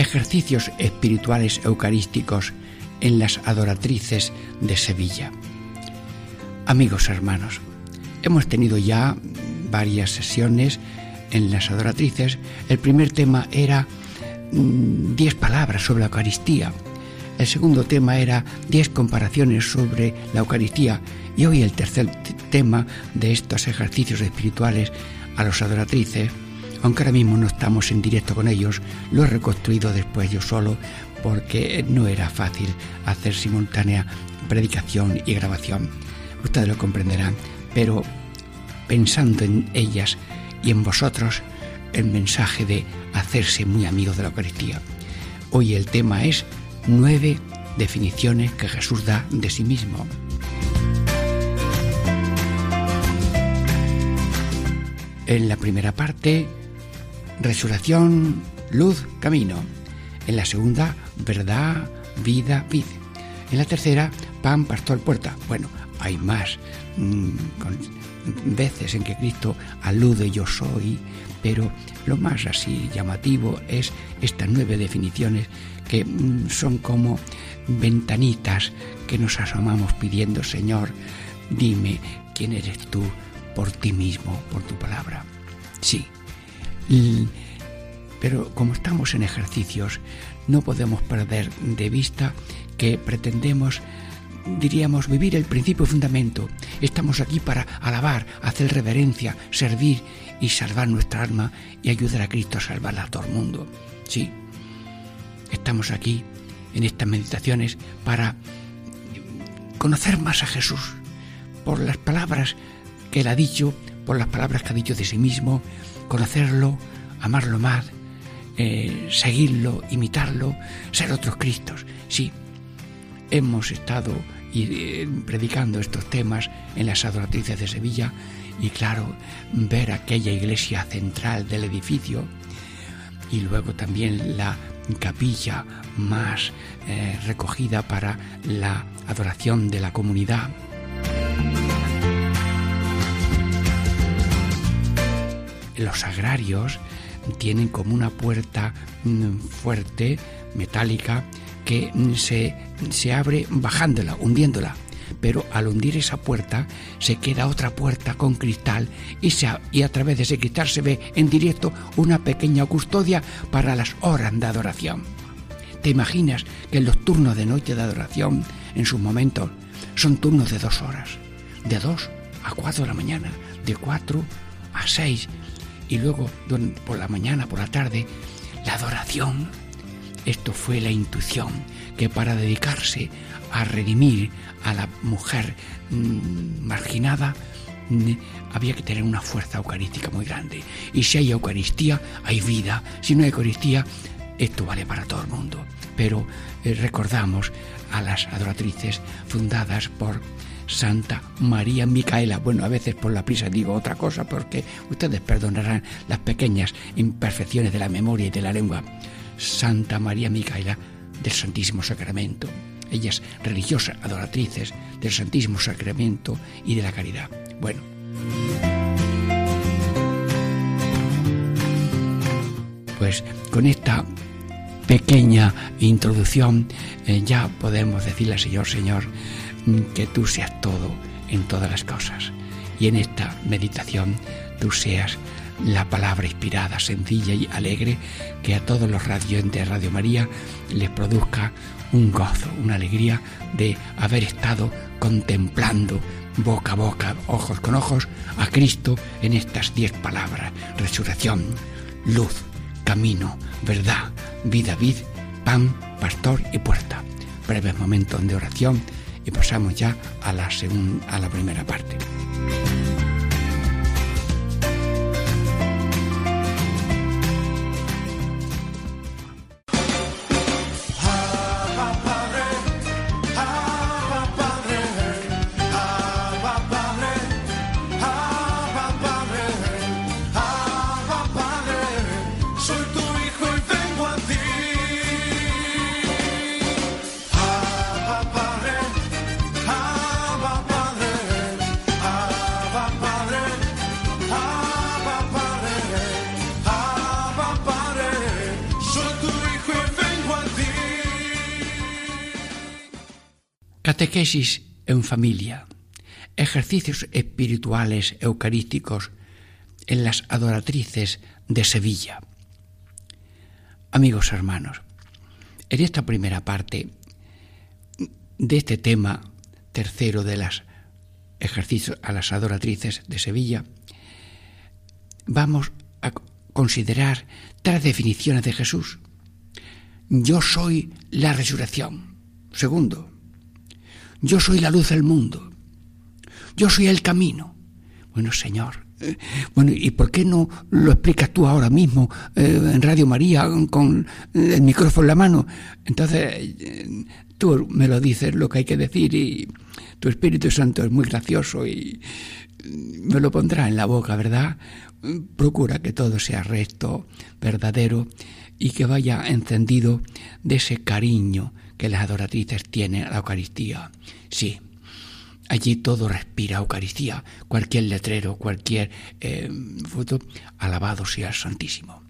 Ejercicios espirituales eucarísticos en las adoratrices de Sevilla. Amigos hermanos, hemos tenido ya varias sesiones en las adoratrices. El primer tema era mm, diez palabras sobre la Eucaristía. El segundo tema era diez comparaciones sobre la Eucaristía. Y hoy el tercer tema de estos ejercicios espirituales a los adoratrices aunque ahora mismo no estamos en directo con ellos, lo he reconstruido después yo solo porque no era fácil hacer simultánea predicación y grabación. Ustedes lo comprenderán, pero pensando en ellas y en vosotros, el mensaje de hacerse muy amigos de la Eucaristía. Hoy el tema es nueve definiciones que Jesús da de sí mismo. En la primera parte resurrección, luz, camino. En la segunda, verdad, vida, vida. En la tercera, pan, pastor, puerta. Bueno, hay más mm, veces en que Cristo alude yo soy, pero lo más así llamativo es estas nueve definiciones que mm, son como ventanitas que nos asomamos pidiendo, Señor, dime quién eres tú por ti mismo, por tu palabra. Sí, pero como estamos en ejercicios, no podemos perder de vista que pretendemos, diríamos, vivir el principio fundamento. Estamos aquí para alabar, hacer reverencia, servir y salvar nuestra alma y ayudar a Cristo a salvar a todo el mundo. Sí, estamos aquí en estas meditaciones para conocer más a Jesús por las palabras que Él ha dicho, por las palabras que ha dicho de sí mismo, conocerlo, amarlo más, eh, seguirlo, imitarlo, ser otros Cristos. Sí, hemos estado eh, predicando estos temas en las adoratrices de Sevilla y claro, ver aquella iglesia central del edificio y luego también la capilla más eh, recogida para la adoración de la comunidad los agrarios tienen como una puerta mm, fuerte, metálica, que mm, se, se abre bajándola, hundiéndola. Pero al hundir esa puerta se queda otra puerta con cristal y, se, y a través de ese cristal se ve en directo una pequeña custodia para las horas de adoración. ¿Te imaginas que los turnos de noche de adoración, en sus momentos, son turnos de dos horas? De dos a cuatro de la mañana, de cuatro a seis, y luego por la mañana, por la tarde, la adoración. Esto fue la intuición que para dedicarse a redimir a la mujer mm, marginada mm, había que tener una fuerza eucarística muy grande. Y si hay Eucaristía, hay vida. Si no hay Eucaristía, esto vale para todo el mundo. Pero eh, recordamos a las adoratrices fundadas por Santa María Micaela. Bueno, a veces por la prisa digo otra cosa porque ustedes perdonarán las pequeñas imperfecciones de la memoria y de la lengua. Santa María Micaela del Santísimo Sacramento. Ellas religiosas, adoratrices del Santísimo Sacramento y de la caridad. Bueno. Pues con esta pequeña introducción eh, ya podemos decirle al Señor, Señor, que tú seas todo en todas las cosas. Y en esta meditación tú seas la palabra inspirada, sencilla y alegre que a todos los radioentes de Radio María les produzca un gozo, una alegría de haber estado contemplando boca a boca, ojos con ojos, a Cristo en estas diez palabras. Resurrección, luz, camino, verdad, vida, vid, pan, pastor y puerta. Breves momentos de oración y pasamos ya a la, a la primera parte. Catequesis en familia. Ejercicios espirituales eucarísticos en las adoratrices de Sevilla. Amigos hermanos, en esta primera parte de este tema tercero de las ejercicios a las adoratrices de Sevilla, vamos a considerar tres definiciones de Jesús. Yo soy la resurrección. Segundo, yo soy la luz del mundo. Yo soy el camino. Bueno, Señor, eh, bueno, ¿y por qué no lo explicas tú ahora mismo eh, en Radio María con el micrófono en la mano? Entonces, eh, tú me lo dices lo que hay que decir y tu Espíritu Santo es muy gracioso y me lo pondrá en la boca, ¿verdad? Procura que todo sea recto, verdadero y que vaya encendido de ese cariño que las adoratrices tienen a la Eucaristía. Sí, allí todo respira Eucaristía, cualquier letrero, cualquier eh, foto, alabado sea el Santísimo.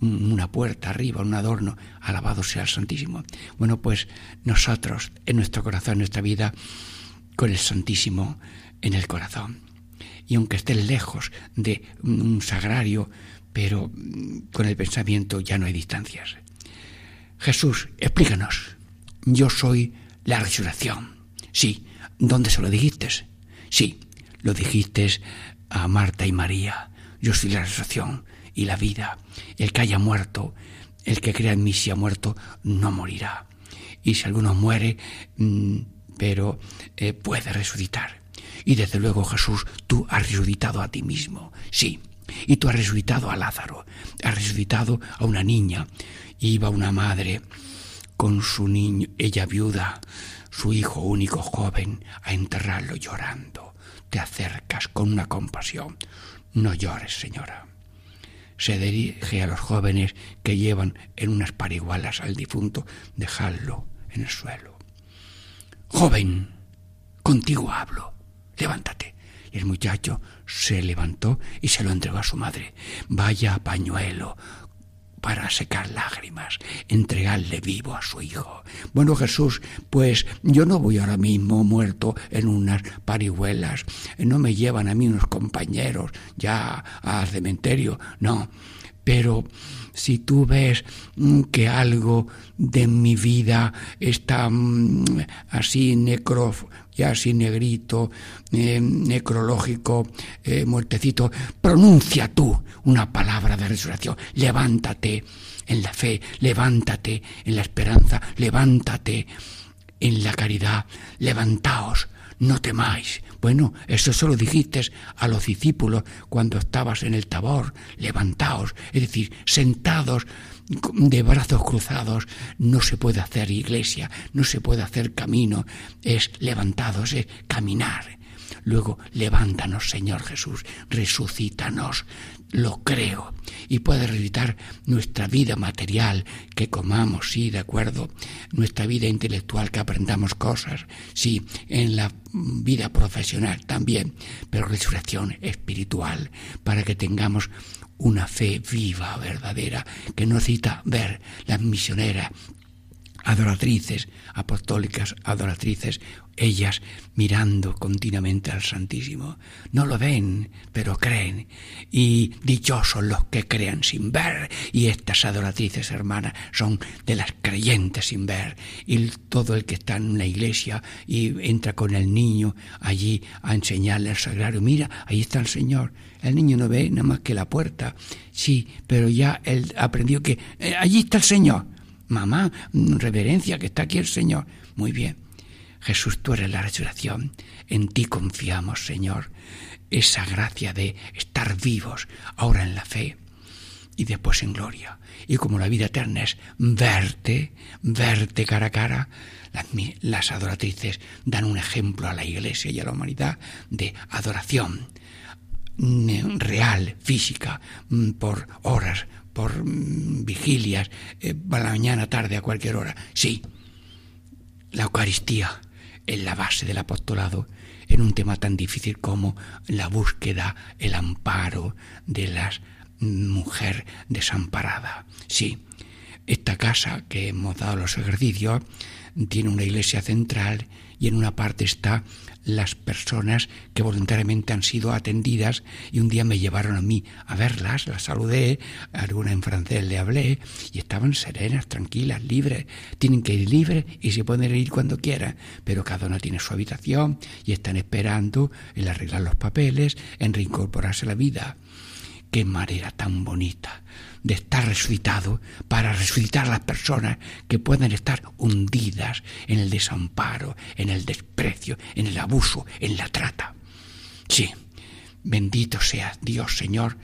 Una puerta arriba, un adorno, alabado sea el Santísimo. Bueno, pues nosotros, en nuestro corazón, en nuestra vida, con el Santísimo en el corazón. Y aunque estés lejos de un sagrario, pero con el pensamiento ya no hay distancias. Jesús, explícanos. Yo soy la resurrección. Sí, ¿dónde se lo dijiste? Sí, lo dijiste a Marta y María. Yo soy la resurrección y la vida. El que haya muerto, el que crea en mí si ha muerto, no morirá. Y si alguno muere, mm, pero eh, puede resucitar. Y desde luego, Jesús, tú has resucitado a ti mismo. Sí, y tú has resucitado a Lázaro, has resucitado a una niña. Iba una madre con su niño, ella viuda, su hijo único joven, a enterrarlo llorando. Te acercas con una compasión. No llores, señora. Se dirige a los jóvenes que llevan en unas parigualas al difunto, dejadlo en el suelo. Joven, contigo hablo. Levántate. Y el muchacho se levantó y se lo entregó a su madre. Vaya pañuelo para secar lágrimas, entregarle vivo a su hijo. Bueno, Jesús, pues yo no voy ahora mismo muerto en unas parihuelas, no me llevan a mí unos compañeros ya al cementerio, no, pero si tú ves mm, que algo de mi vida está mm, así necro, ya así negrito, eh, necrológico, eh, muertecito, pronuncia tú una palabra de resurrección. Levántate en la fe, levántate en la esperanza, levántate en la caridad, levantaos, no temáis. Bueno, eso solo dijiste a los discípulos cuando estabas en el tabor, levantaos, es decir, sentados de brazos cruzados, no se puede hacer iglesia, no se puede hacer camino, es levantados, es caminar. Luego, levántanos, Señor Jesús, resucítanos, lo creo, y puede resucitar nuestra vida material, que comamos, sí, de acuerdo, nuestra vida intelectual, que aprendamos cosas, sí, en la vida profesional también, pero resurrección espiritual, para que tengamos una fe viva, verdadera, que no necesita ver las misioneras, adoratrices, apostólicas, adoratrices, ellas mirando continuamente al Santísimo. No lo ven, pero creen. Y dichosos los que crean sin ver. Y estas adoratrices hermanas son de las creyentes sin ver. Y todo el que está en la iglesia y entra con el niño allí a enseñarle el sagrario, mira, ahí está el Señor. El niño no ve nada más que la puerta. Sí, pero ya él aprendió que eh, allí está el Señor. Mamá, reverencia, que está aquí el Señor. Muy bien. Jesús, tú eres la resurrección. En ti confiamos, Señor. Esa gracia de estar vivos ahora en la fe y después en gloria. Y como la vida eterna es verte, verte cara a cara, las, las adoratrices dan un ejemplo a la iglesia y a la humanidad de adoración mm, real, física, mm, por horas, por mm, vigilias, eh, a la mañana, tarde, a cualquier hora. Sí, la Eucaristía es la base del apostolado en un tema tan difícil como la búsqueda, el amparo de la mujer desamparada. Sí, esta casa que hemos dado los ejercicios tiene una iglesia central y en una parte está las personas que voluntariamente han sido atendidas y un día me llevaron a mí a verlas, las saludé, alguna en francés le hablé y estaban serenas, tranquilas, libres. Tienen que ir libres y se pueden ir cuando quieran, pero cada una tiene su habitación y están esperando en arreglar los papeles, en reincorporarse a la vida. Qué manera tan bonita de estar resucitado para resucitar a las personas que pueden estar hundidas en el desamparo, en el desprecio, en el abuso, en la trata. Sí, bendito sea Dios Señor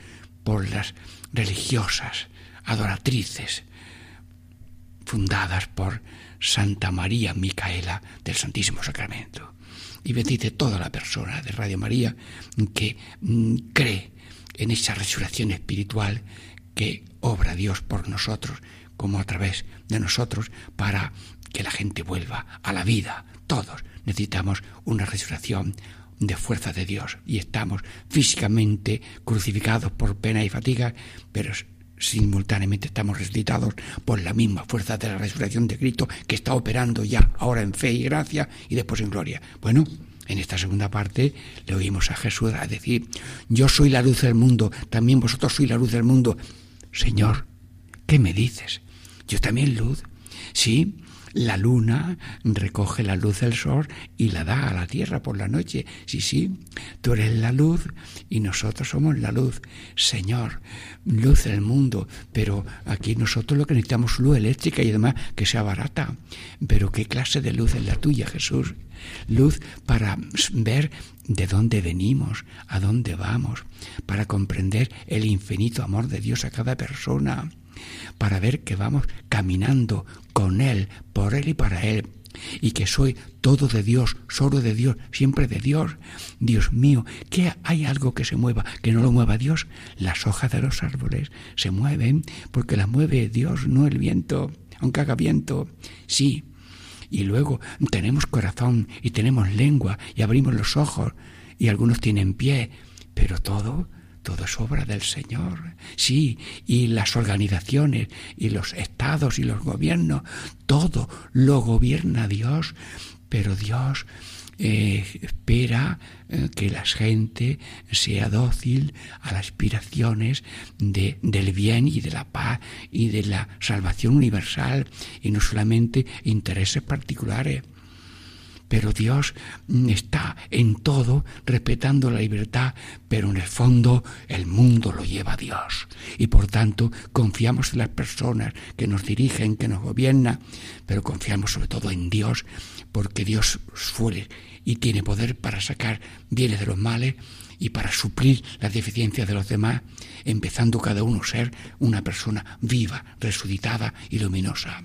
por las religiosas adoratrices fundadas por Santa María Micaela del Santísimo Sacramento. Y bendice toda la persona de Radio María que mm, cree en esa resurrección espiritual que obra Dios por nosotros, como a través de nosotros, para que la gente vuelva a la vida. Todos necesitamos una resurrección de fuerza de Dios y estamos físicamente crucificados por pena y fatiga, pero simultáneamente estamos resucitados por la misma fuerza de la resurrección de Cristo que está operando ya ahora en fe y gracia y después en gloria. Bueno, en esta segunda parte le oímos a Jesús a decir, yo soy la luz del mundo, también vosotros sois la luz del mundo. Señor, ¿qué me dices? Yo también luz. Sí, la luna recoge la luz del sol y la da a la tierra por la noche. Sí, sí, tú eres la luz y nosotros somos la luz. Señor, luz del mundo, pero aquí nosotros lo que necesitamos es luz eléctrica y además que sea barata. Pero ¿qué clase de luz es la tuya, Jesús? Luz para ver de dónde venimos, a dónde vamos, para comprender el infinito amor de Dios a cada persona, para ver que vamos caminando con Él, por Él y para Él, y que soy todo de Dios, solo de Dios, siempre de Dios. Dios mío, que hay algo que se mueva, que no lo mueva Dios. Las hojas de los árboles se mueven porque las mueve Dios, no el viento, aunque haga viento. Sí, y luego tenemos corazón y tenemos lengua y abrimos los ojos y algunos tienen pie, pero todo, todo es obra del Señor. Sí, y las organizaciones y los estados y los gobiernos, todo lo gobierna Dios, pero Dios eh, espera eh, que la gente sea dócil a las aspiraciones de, del bien y de la paz y de la salvación universal y no solamente intereses particulares. Pero Dios mm, está en todo, respetando la libertad, pero en el fondo el mundo lo lleva a Dios. Y por tanto confiamos en las personas que nos dirigen, que nos gobiernan, pero confiamos sobre todo en Dios, porque Dios suele y tiene poder para sacar bienes de los males y para suplir las deficiencias de los demás, empezando cada uno a ser una persona viva, resucitada y luminosa.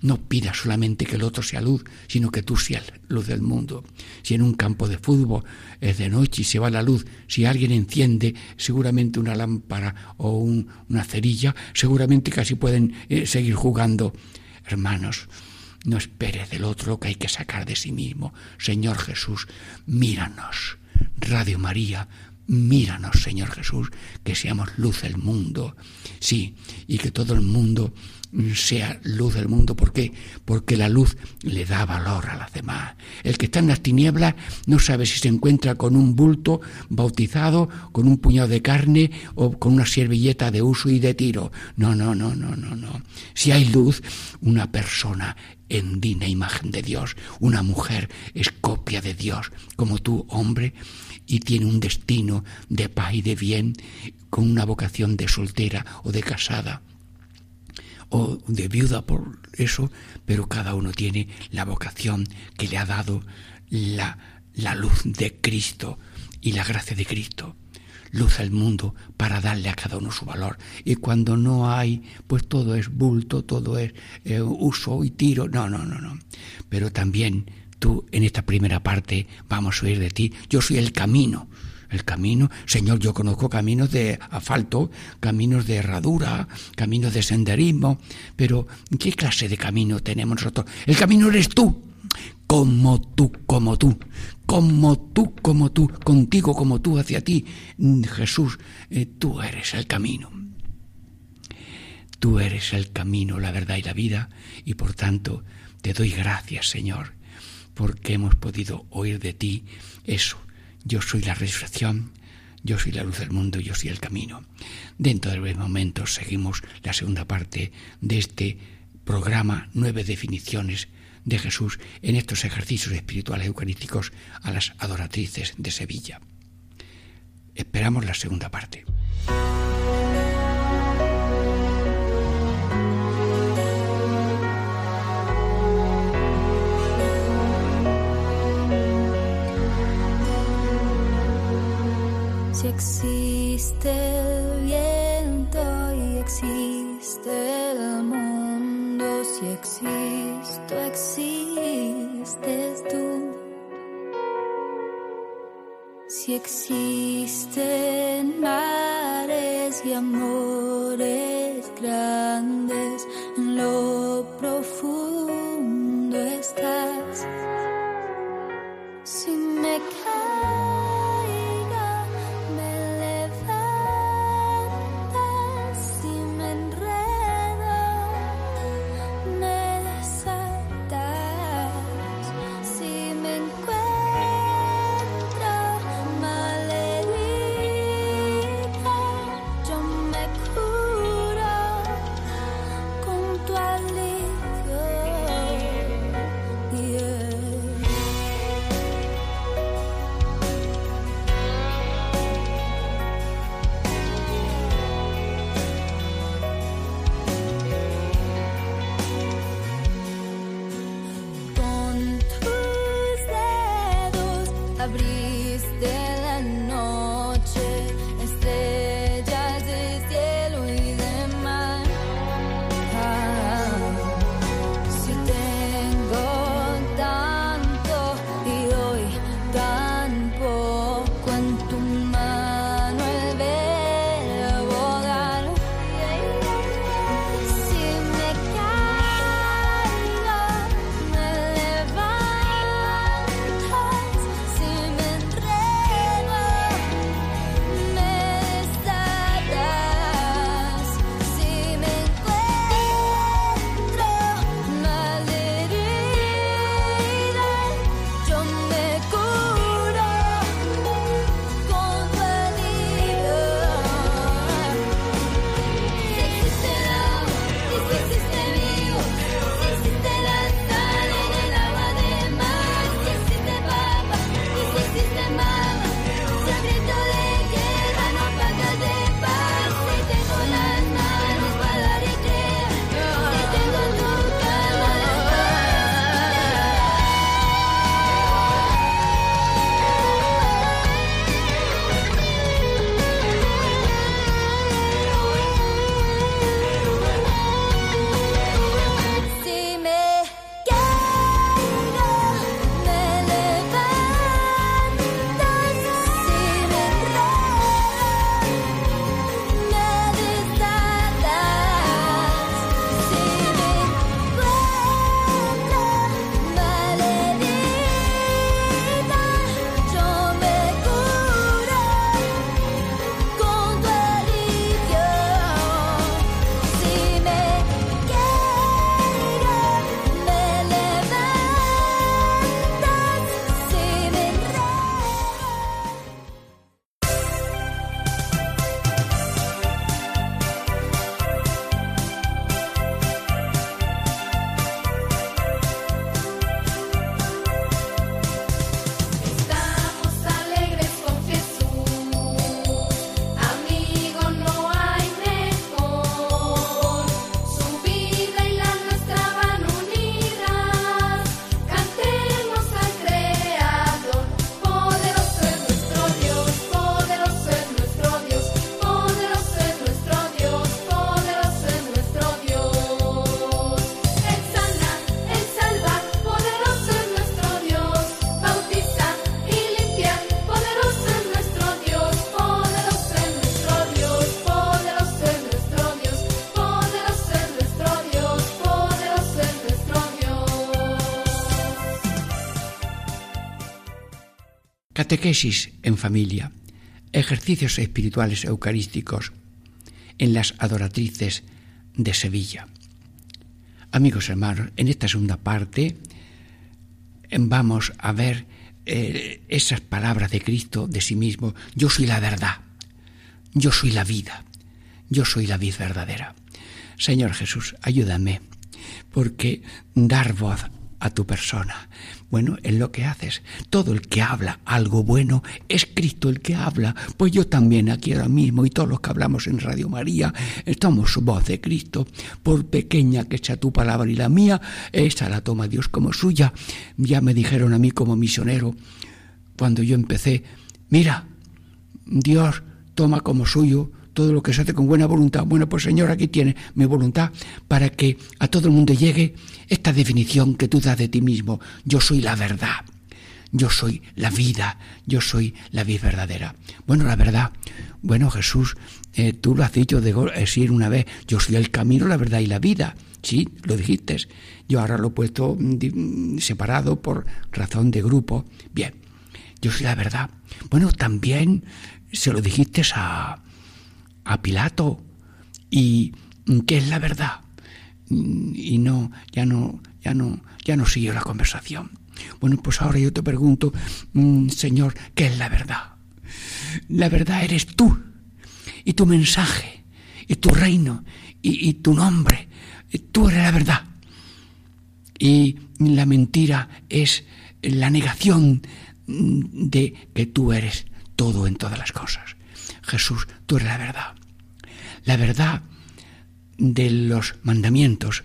No pidas solamente que el otro sea luz, sino que tú seas luz del mundo. Si en un campo de fútbol es de noche y se va la luz, si alguien enciende seguramente una lámpara o una cerilla, seguramente casi pueden eh, seguir jugando. Hermanos, no esperes del otro que hay que sacar de sí mismo. Señor Jesús, míranos. Radio María, míranos, Señor Jesús, que seamos luz del mundo. Sí, y que todo el mundo sea luz del mundo. ¿Por qué? Porque la luz le da valor a las demás. El que está en las tinieblas no sabe si se encuentra con un bulto bautizado, con un puñado de carne o con una servilleta de uso y de tiro. No, no, no, no, no, no. Si hay luz, una persona en digna imagen de Dios, una mujer es copia de Dios, como tú, hombre, y tiene un destino de paz y de bien, con una vocación de soltera o de casada o de viuda por eso, pero cada uno tiene la vocación que le ha dado la, la luz de Cristo y la gracia de Cristo. Luz al mundo para darle a cada uno su valor. Y cuando no hay, pues todo es bulto, todo es eh, uso y tiro. No, no, no, no. Pero también tú en esta primera parte vamos a oír de ti. Yo soy el camino el camino, Señor, yo conozco caminos de asfalto, caminos de herradura, caminos de senderismo, pero ¿qué clase de camino tenemos nosotros? El camino eres tú, como tú, como tú, como tú, como tú, contigo, como tú, hacia ti. Jesús, eh, tú eres el camino. Tú eres el camino, la verdad y la vida, y por tanto te doy gracias, Señor, porque hemos podido oír de ti eso, yo soy la resurrección, yo soy la luz del mundo, yo soy el camino. Dentro de breves momentos seguimos la segunda parte de este programa Nueve definiciones de Jesús en estos ejercicios espirituales eucarísticos a las adoratrices de Sevilla. Esperamos la segunda parte. Si existe el viento y existe el mundo, si existo, existes tú. Si existen mares y amores grandes catequesis en familia, ejercicios espirituales eucarísticos en las adoratrices de Sevilla. Amigos hermanos, en esta segunda parte em, vamos a ver eh, esas palabras de Cristo de sí mismo. Yo soy la verdad, yo soy la vida, yo soy la vida verdadera. Señor Jesús, ayúdame, porque dar voz a tu persona, bueno, es lo que haces. Todo el que habla algo bueno es Cristo el que habla. Pues yo también aquí ahora mismo y todos los que hablamos en Radio María estamos voz de Cristo. Por pequeña que sea tu palabra y la mía, esa la toma Dios como suya. Ya me dijeron a mí como misionero cuando yo empecé, mira, Dios toma como suyo todo lo que se hace con buena voluntad. Bueno, pues Señor, aquí tiene mi voluntad para que a todo el mundo llegue esta definición que tú das de ti mismo. Yo soy la verdad. Yo soy la vida, yo soy la vida verdadera. Bueno, la verdad, bueno Jesús, eh, tú lo has dicho de decir una vez, yo soy el camino, la verdad y la vida. Sí, lo dijiste. Yo ahora lo he puesto mm, separado por razón de grupo. Bien, yo soy la verdad. Bueno, también se lo dijiste a, a Pilato. Y qué es la verdad y no ya no ya no ya no siguió la conversación. Bueno pues ahora yo te pregunto mm, señor qué es la verdad la verdad eres tú y tu mensaje y tu reino y, y tu nombre. Tú eres la verdad. Y la mentira es la negación de que tú eres todo en todas las cosas. Jesús, tú eres la verdad. La verdad de los mandamientos,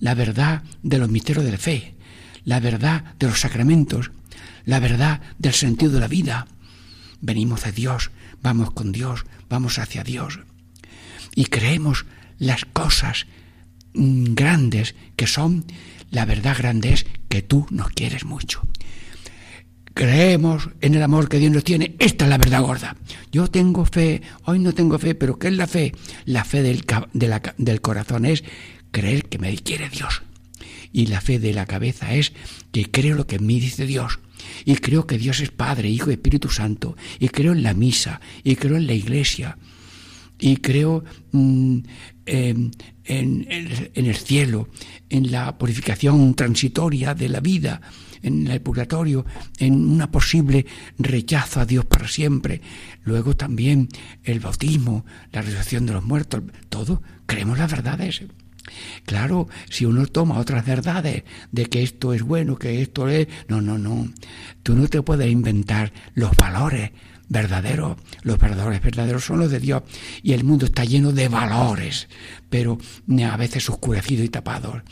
la verdad de los misterios de la fe, la verdad de los sacramentos, la verdad del sentido de la vida. Venimos de Dios, vamos con Dios, vamos hacia Dios. Y creemos las cosas mm, grandes que son, la verdad grande es que tú nos quieres mucho creemos en el amor que Dios nos tiene, esta es la verdad gorda. Yo tengo fe, hoy no tengo fe, pero ¿qué es la fe? La fe del, del corazón es creer que me quiere Dios. Y la fe de la cabeza es que creo lo que en mí dice Dios. Y creo que Dios es Padre, Hijo y Espíritu Santo. Y creo en la misa. Y creo en la iglesia. Y creo mm, en, en el cielo, en la purificación transitoria de la vida en el purgatorio, en una posible rechazo a Dios para siempre. Luego también el bautismo, la resurrección de los muertos, todo, creemos las verdades. Claro, si uno toma otras verdades de que esto es bueno, que esto es... No, no, no. Tú no te puedes inventar los valores verdaderos. Los valores verdaderos son los de Dios. Y el mundo está lleno de valores, pero a veces oscurecidos y tapados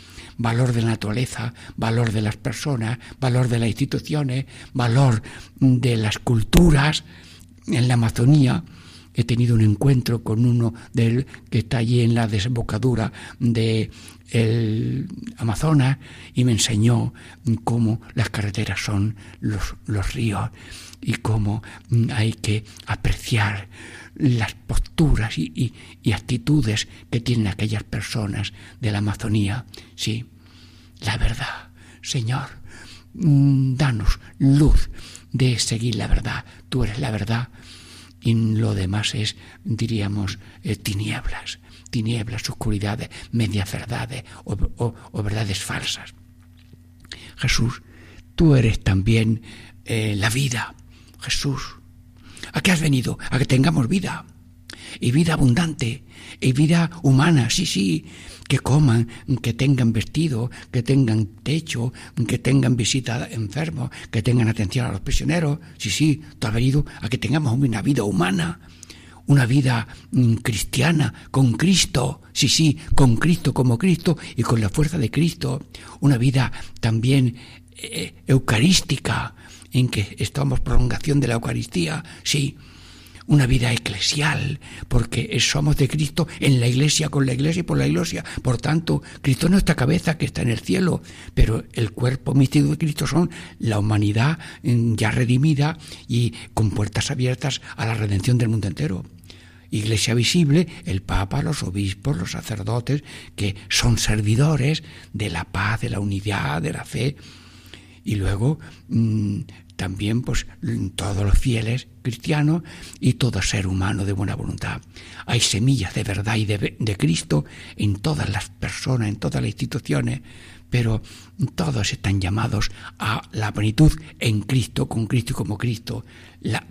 valor de la naturaleza, valor de las personas, valor de las instituciones, valor de las culturas. En la Amazonía he tenido un encuentro con uno del que está allí en la desembocadura de el Amazonas y me enseñó cómo las carreteras son los, los ríos y cómo hay que apreciar las posturas y, actitudes que tienen aquellas personas de la Amazonía. Sí, la verdad. Señor, mm, danos luz de seguir la verdad. Tú eres la verdad y lo demás es, diríamos, eh, tinieblas, tinieblas, oscuridades, medias verdades o, verdades falsas. Jesús, tú eres también eh, la vida. Jesús, ¿A qué has venido? A que tengamos vida. Y vida abundante. Y vida humana, sí, sí. Que coman, que tengan vestido, que tengan techo, que tengan visita a enfermos, que tengan atención a los prisioneros. Sí, sí, tú has venido a que tengamos una vida humana una vida mm, cristiana, con Cristo, sí, sí, con Cristo como Cristo y con la fuerza de Cristo, una vida también eh, eucarística, en que estamos prolongación de la Eucaristía, sí, una vida eclesial, porque somos de Cristo en la iglesia, con la iglesia y por la iglesia. Por tanto, Cristo es nuestra cabeza que está en el cielo, pero el cuerpo místico de Cristo son la humanidad mm, ya redimida y con puertas abiertas a la redención del mundo entero. Iglesia visible, el Papa, los obispos, los sacerdotes, que son servidores de la paz, de la unidad, de la fe, y luego mm, también pues todos los fieles cristianos y todo ser humano de buena voluntad. Hay semillas de verdad y de, de Cristo en todas las personas, en todas las instituciones, pero todos están llamados a la plenitud en Cristo, con Cristo y como Cristo,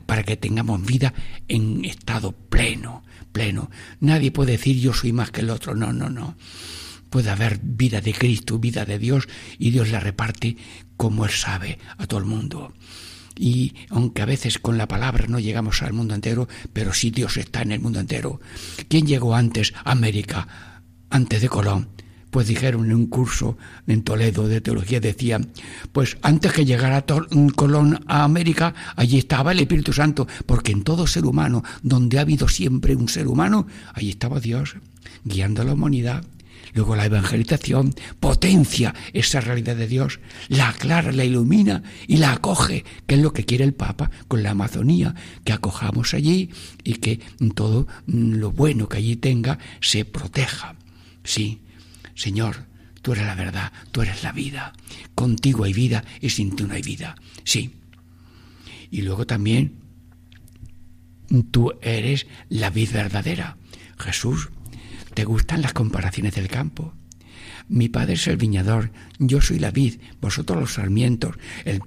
para que tengamos vida en estado pleno, pleno. Nadie puede decir yo soy más que el otro, no, no, no. Puede haber vida de Cristo, vida de Dios, y Dios la reparte como Él sabe a todo el mundo. Y aunque a veces con la palabra no llegamos al mundo entero, pero sí Dios está en el mundo entero. ¿Quién llegó antes a América? Antes de Colón pues dijeron en un curso en Toledo de teología, decían, pues antes que llegara Colón a América, allí estaba el Espíritu Santo, porque en todo ser humano, donde ha habido siempre un ser humano, allí estaba Dios, guiando a la humanidad. Luego la evangelización potencia esa realidad de Dios, la aclara, la ilumina y la acoge, que es lo que quiere el Papa con la Amazonía, que acojamos allí y que todo lo bueno que allí tenga se proteja. Sí, Señor, tú eres la verdad, tú eres la vida. Contigo hay vida y sin ti no hay vida. Sí. Y luego también tú eres la vid verdadera. Jesús, ¿te gustan las comparaciones del campo? Mi padre es el viñador, yo soy la vid, vosotros los sarmientos. El,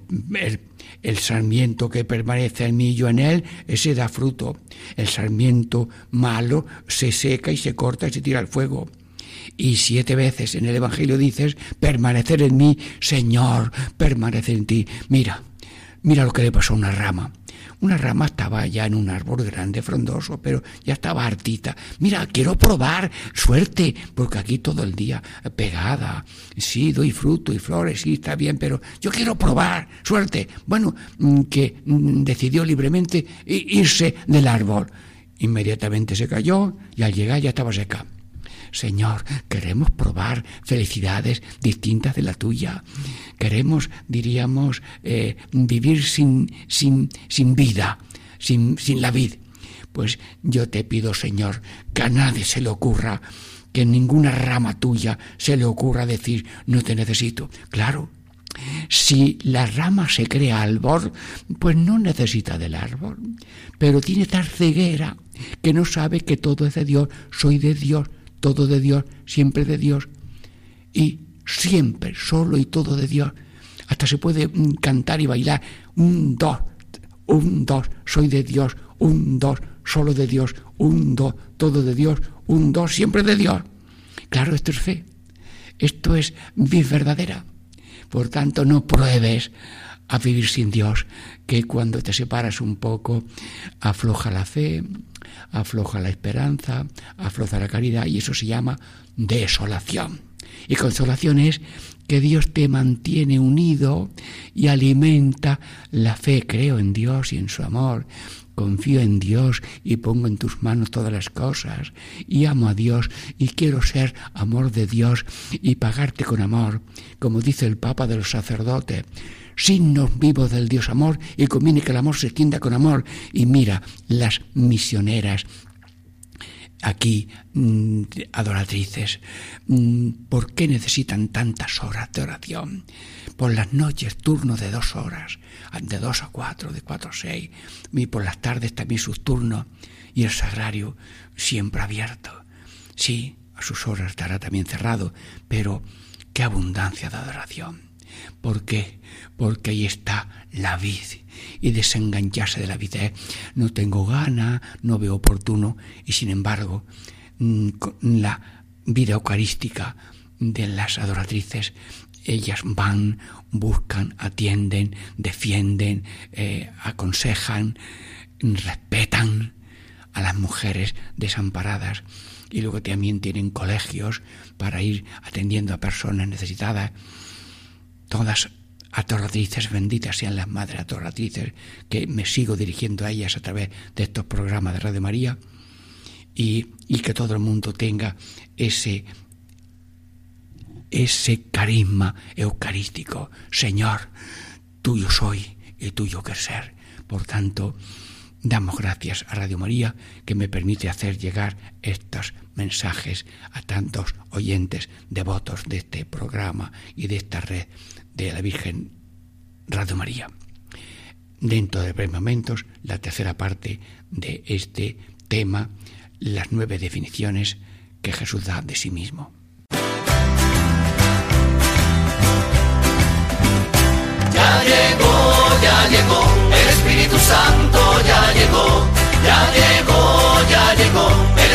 el, sarmiento que permanece en mí y yo en él, ese da fruto. El sarmiento malo se seca y se corta y se tira al fuego y siete veces en el Evangelio dices, permanecer en mí, Señor, permanecer en ti. Mira, mira lo que le pasó a una rama. Una rama estaba ya en un árbol grande, frondoso, pero ya estaba hartita. Mira, quiero probar, suerte, porque aquí todo el día pegada. Sí, doy fruto y flores, sí, está bien, pero yo quiero probar, suerte. Bueno, mm, que mm, decidió libremente irse del árbol. Inmediatamente se cayó y al llegar ya estaba seca. Señor, queremos probar felicidades distintas de la tuya. Queremos, diríamos, eh, vivir sin, sin, sin vida, sin, sin la vida. Pues yo te pido, Señor, que a nadie se le ocurra, que en ninguna rama tuya se le ocurra decir, no te necesito. Claro, si la rama se crea árbol, pues no necesita del árbol, pero tiene tal ceguera que no sabe que todo es de Dios, soy de Dios, todo de Dios, siempre de Dios, y siempre, solo y todo de Dios. Hasta se puede mm, cantar y bailar, un, dos, un, dos, soy de Dios, un, dos, solo de Dios, un, dos, todo de Dios, un, dos, siempre de Dios. Claro, esto es fe, esto es vida verdadera. Por tanto, no pruebes a vivir sin Dios, que cuando te separas un poco afloja la fe, afloja la esperanza, afloja la caridad y eso se llama desolación. Y consolación es que Dios te mantiene unido y alimenta la fe. Creo en Dios y en su amor. Confío en Dios y pongo en tus manos todas las cosas. Y amo a Dios y quiero ser amor de Dios y pagarte con amor, como dice el Papa de los sacerdotes signos vivos del Dios amor y conviene que el amor se extienda con amor. Y mira, las misioneras aquí, mm, adoratrices, mm, ¿por qué necesitan tantas horas de oración? Por las noches, turnos de dos horas, de dos a cuatro, de cuatro a seis, y por las tardes también sus turnos, y el sagrario siempre abierto. Sí, a sus horas estará también cerrado, pero qué abundancia de adoración. ¿Por qué? Porque ahí está la vid. Y desengancharse de la vida. ¿eh? No tengo gana, no veo oportuno. Y sin embargo, mm, la vida eucarística de las adoratrices, ellas van, buscan, atienden, defienden, eh, aconsejan, respetan a las mujeres desamparadas y luego también tienen colegios para ir atendiendo a personas necesitadas todas atorratrices benditas sean las madres atorratrices, que me sigo dirigiendo a ellas a través de estos programas de Radio María, y, y que todo el mundo tenga ese, ese carisma eucarístico. Señor, tuyo soy y tuyo que ser. Por tanto, damos gracias a Radio María que me permite hacer llegar estos mensajes a tantos oyentes devotos de este programa y de esta red de la Virgen Radio María. dentro de breves momentos la tercera parte de este tema, las nueve definiciones que Jesús da de sí mismo. Ya llegó, ya llegó, el Espíritu Santo ya llegó, ya llegó, ya llegó,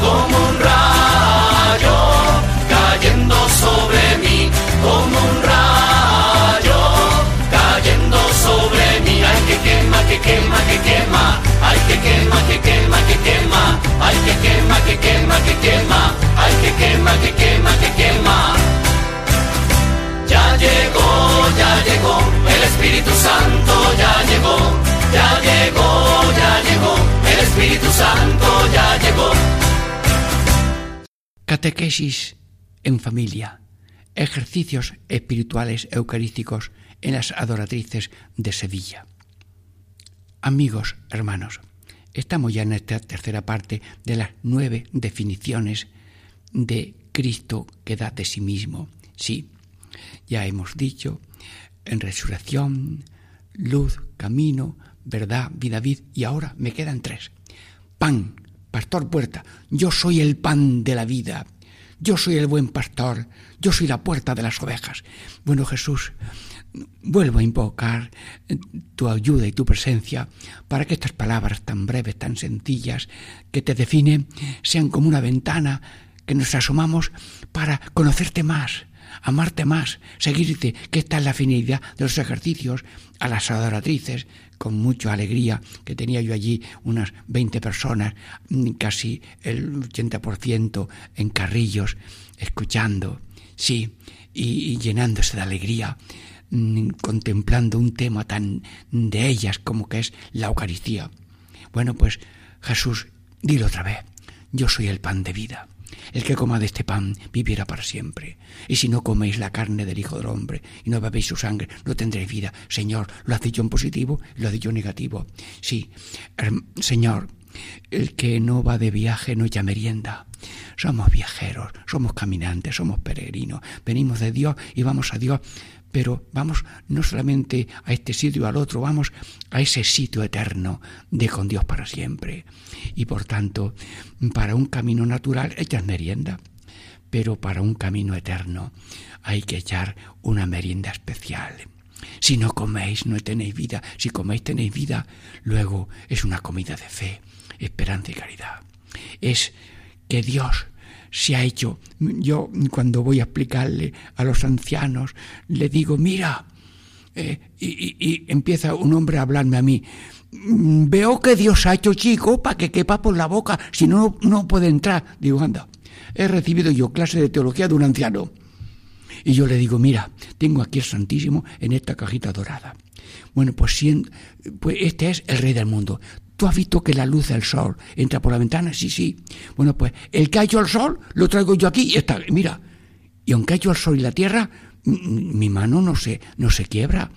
como un rayo cayendo sobre mí, como Catequesis en familia. Ejercicios espirituales eucarísticos en las adoratrices de Sevilla. Amigos, hermanos, estamos ya en esta tercera parte de las nueve definiciones de Cristo que da de sí mismo. Sí, ya hemos dicho en resurrección, luz, camino, verdad, vida, vid, y ahora me quedan tres. Pan, pastor puerta, yo soy el pan de la vida, yo soy el buen pastor, yo soy la puerta de las ovejas. Bueno, Jesús, vuelvo a invocar eh, tu ayuda y tu presencia para que estas palabras tan breves, tan sencillas, que te definen, sean como una ventana que nos asomamos para conocerte más, amarte más, seguirte, que esta es la finalidad de los ejercicios a las adoratrices, con mucha alegría, que tenía yo allí unas 20 personas, casi el 80% en carrillos, escuchando, sí, y, y llenándose de alegría, mm, contemplando un tema tan de ellas como que es la Eucaristía. Bueno, pues Jesús, dilo otra vez, yo soy el pan de vida. El que coma de este pan vivirá para siempre. Y si no coméis la carne del Hijo del Hombre y no bebéis su sangre, no tendréis vida. Señor, ¿lo has dicho en positivo y lo has dicho en negativo? Sí, Señor, el que no va de viaje no echa merienda. Somos viajeros, somos caminantes, somos peregrinos. Venimos de Dios y vamos a Dios, pero vamos no solamente a este sitio al otro, vamos a ese sitio eterno de con Dios para siempre. Y por tanto, para un camino natural echas merienda, pero para un camino eterno hay que echar una merienda especial. Si no coméis, no tenéis vida. Si coméis, tenéis vida. Luego es una comida de fe, esperanza y caridad. Es que Dios se ha hecho. Yo cuando voy a explicarle a los ancianos, le digo, mira, eh, y, empieza un hombre a hablarme a mí. "Mm, Veo que Dios ha hecho chico para que quepa por la boca, si no, no puede entrar. Digo, anda, he recibido yo clase de teología de un anciano. Y yo le digo, mira, tengo aquí el Santísimo en esta cajita dorada. Bueno, pues, sien- pues este es el Rey del mundo. ¿Tú has visto que la luz del sol entra por la ventana? Sí, sí. Bueno, pues el que ha hecho el sol lo traigo yo aquí y está. Mira, y aunque ha hecho el sol y la tierra, mi mano no se, no se quiebra,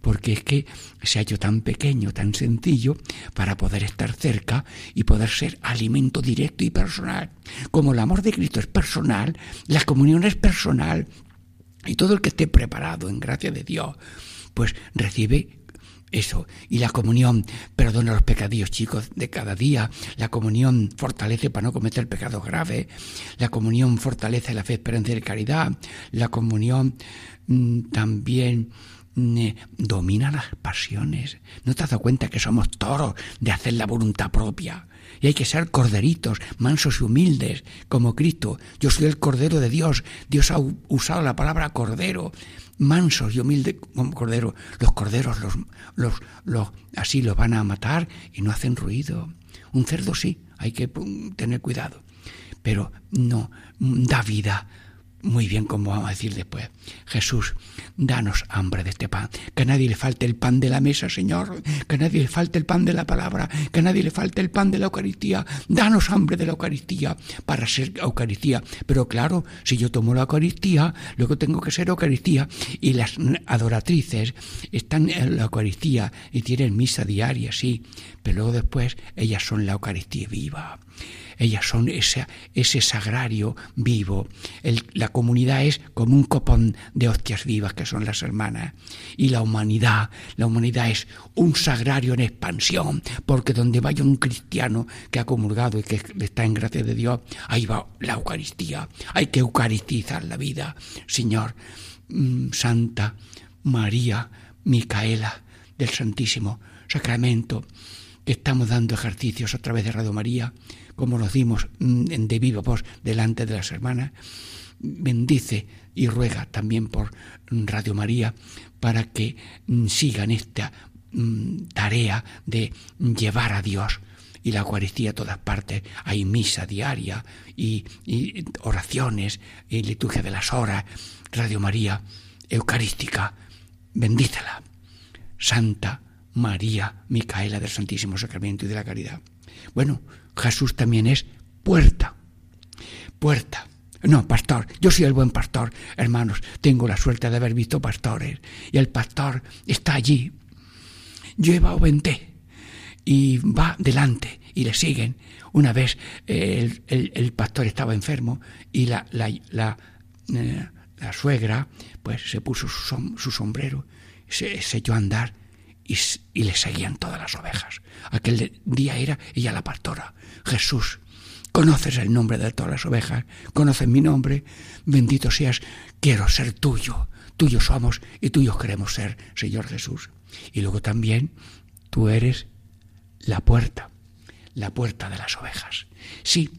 porque es que se ha hecho tan pequeño, tan sencillo, para poder estar cerca y poder ser alimento directo y personal. Como el amor de Cristo es personal, la comunión es personal, y todo el que esté preparado en gracia de Dios, pues recibe eso. Y la comunión perdona los pecadillos chicos de cada día. La comunión fortalece para no cometer pecados graves. La comunión fortalece la fe, esperanza y caridad. La comunión mm, también mm, eh, domina las pasiones. ¿No te has dado cuenta que somos toros de hacer la voluntad propia? Y hay que ser corderitos, mansos y humildes, como Cristo. Yo soy el Cordero de Dios. Dios ha usado la palabra cordero, mansos y humildes como cordero. Los corderos, los, los, los, así los van a matar y no hacen ruido. Un cerdo sí, hay que tener cuidado. Pero no, da vida muy bien como vamos a decir después. Jesús, danos hambre de este pan. Que a nadie le falte el pan de la mesa, Señor. Que a nadie le falte el pan de la palabra. Que a nadie le falte el pan de la Eucaristía. Danos hambre de la Eucaristía para ser Eucaristía. Pero claro, si yo tomo la Eucaristía, luego tengo que ser Eucaristía. Y las adoratrices están en la Eucaristía y tienen misa diaria, sí. Pero luego después ellas son la Eucaristía viva ellas son ese, ese sagrario vivo. la comunidad es como un copón de hostias vivas que son las hermanas. Y la humanidad, la humanidad es un sagrario en expansión, porque donde vaya un cristiano que ha comulgado y que está en gracia de Dios, ahí va la Eucaristía. Hay que eucaristizar la vida. Señor, mm, Santa María Micaela del Santísimo Sacramento, estamos dando ejercicios a través de Radio María, como nos dimos mm, de viva voz delante de las hermanas, bendice y ruega también por Radio María para que mm, sigan esta mm, tarea de llevar a Dios y la Eucaristía a todas partes. Hay misa diaria y, y, oraciones y liturgia de las horas. Radio María Eucarística, bendícela. Santa María Micaela del Santísimo Sacramento y de la Caridad. Bueno, Jesús también es puerta. Puerta. No, pastor, yo soy el buen pastor, hermanos, tengo la suerte de haber visto pastores y el pastor está allí. Lleva o venté y va delante y le siguen. Una vez eh, el, pastor estaba enfermo y la, eh, suegra pues se puso su, sombrero, se, se echó a andar y, le seguían todas las ovejas. Aquel día era ella la pastora. Jesús, conoces el nombre de todas las ovejas, conoces mi nombre, bendito seas, quiero ser tuyo, tuyos somos y tuyos queremos ser, Señor Jesús. Y luego también tú eres la puerta, la puerta de las ovejas. Sí,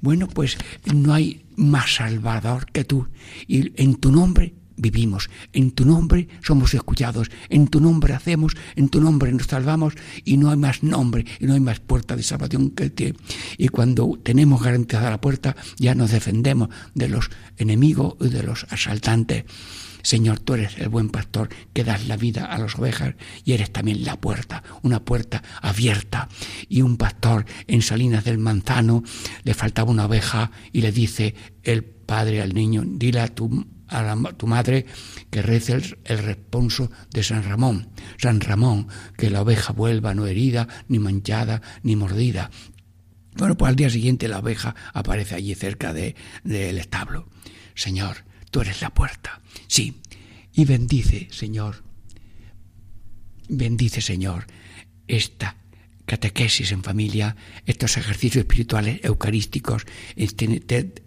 bueno, pues no hay más salvador que tú, y en tu nombre vivimos. En tu nombre somos escuchados, en tu nombre hacemos, en tu nombre nos salvamos y no hay más nombre y no hay más puerta de salvación que ti. Y cuando tenemos garantizada la puerta, ya nos defendemos de los enemigos y de los asaltantes. Señor, tú eres el buen pastor que das la vida a las ovejas y eres también la puerta, una puerta abierta. Y un pastor en Salinas del Manzano le faltaba una oveja y le dice el padre al niño, dile a tu a tu madre que rece el, responso de San Ramón. San Ramón, que la oveja vuelva no herida, ni manchada, ni mordida. Bueno, pues al día siguiente la oveja aparece allí cerca del de, establo. Señor, tú eres la puerta. Sí. Y bendice, Señor, bendice, Señor, esta catequesis en familia, estos ejercicios espirituales eucarísticos, este,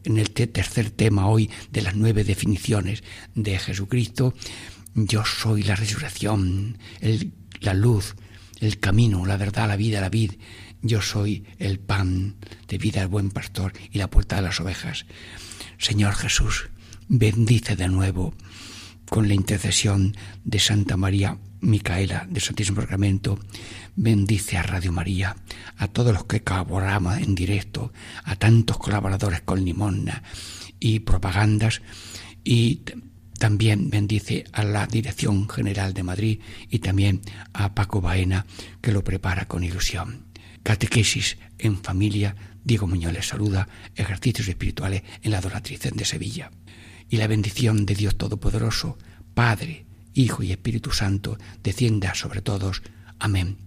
en el tercer tema hoy de las nueve definiciones de Jesucristo, yo soy la resurrección, la luz, el camino, la verdad, la vida, la vid, yo soy el pan de vida, el buen pastor y la puerta de las ovejas. Señor Jesús, bendice de nuevo con la intercesión de Santa María Micaela del Santísimo Sacramento, bendice a Radio María, a todos los que colaboramos en directo, a tantos colaboradores con limosna y propagandas, y también bendice a la Dirección General de Madrid y también a Paco Baena, que lo prepara con ilusión. Catequesis en familia, Diego Muñoz les saluda, ejercicios espirituales en la Adoratriz de Sevilla y la bendición de Dios Todopoderoso, Padre, Hijo y Espíritu Santo, descienda sobre todos. Amén.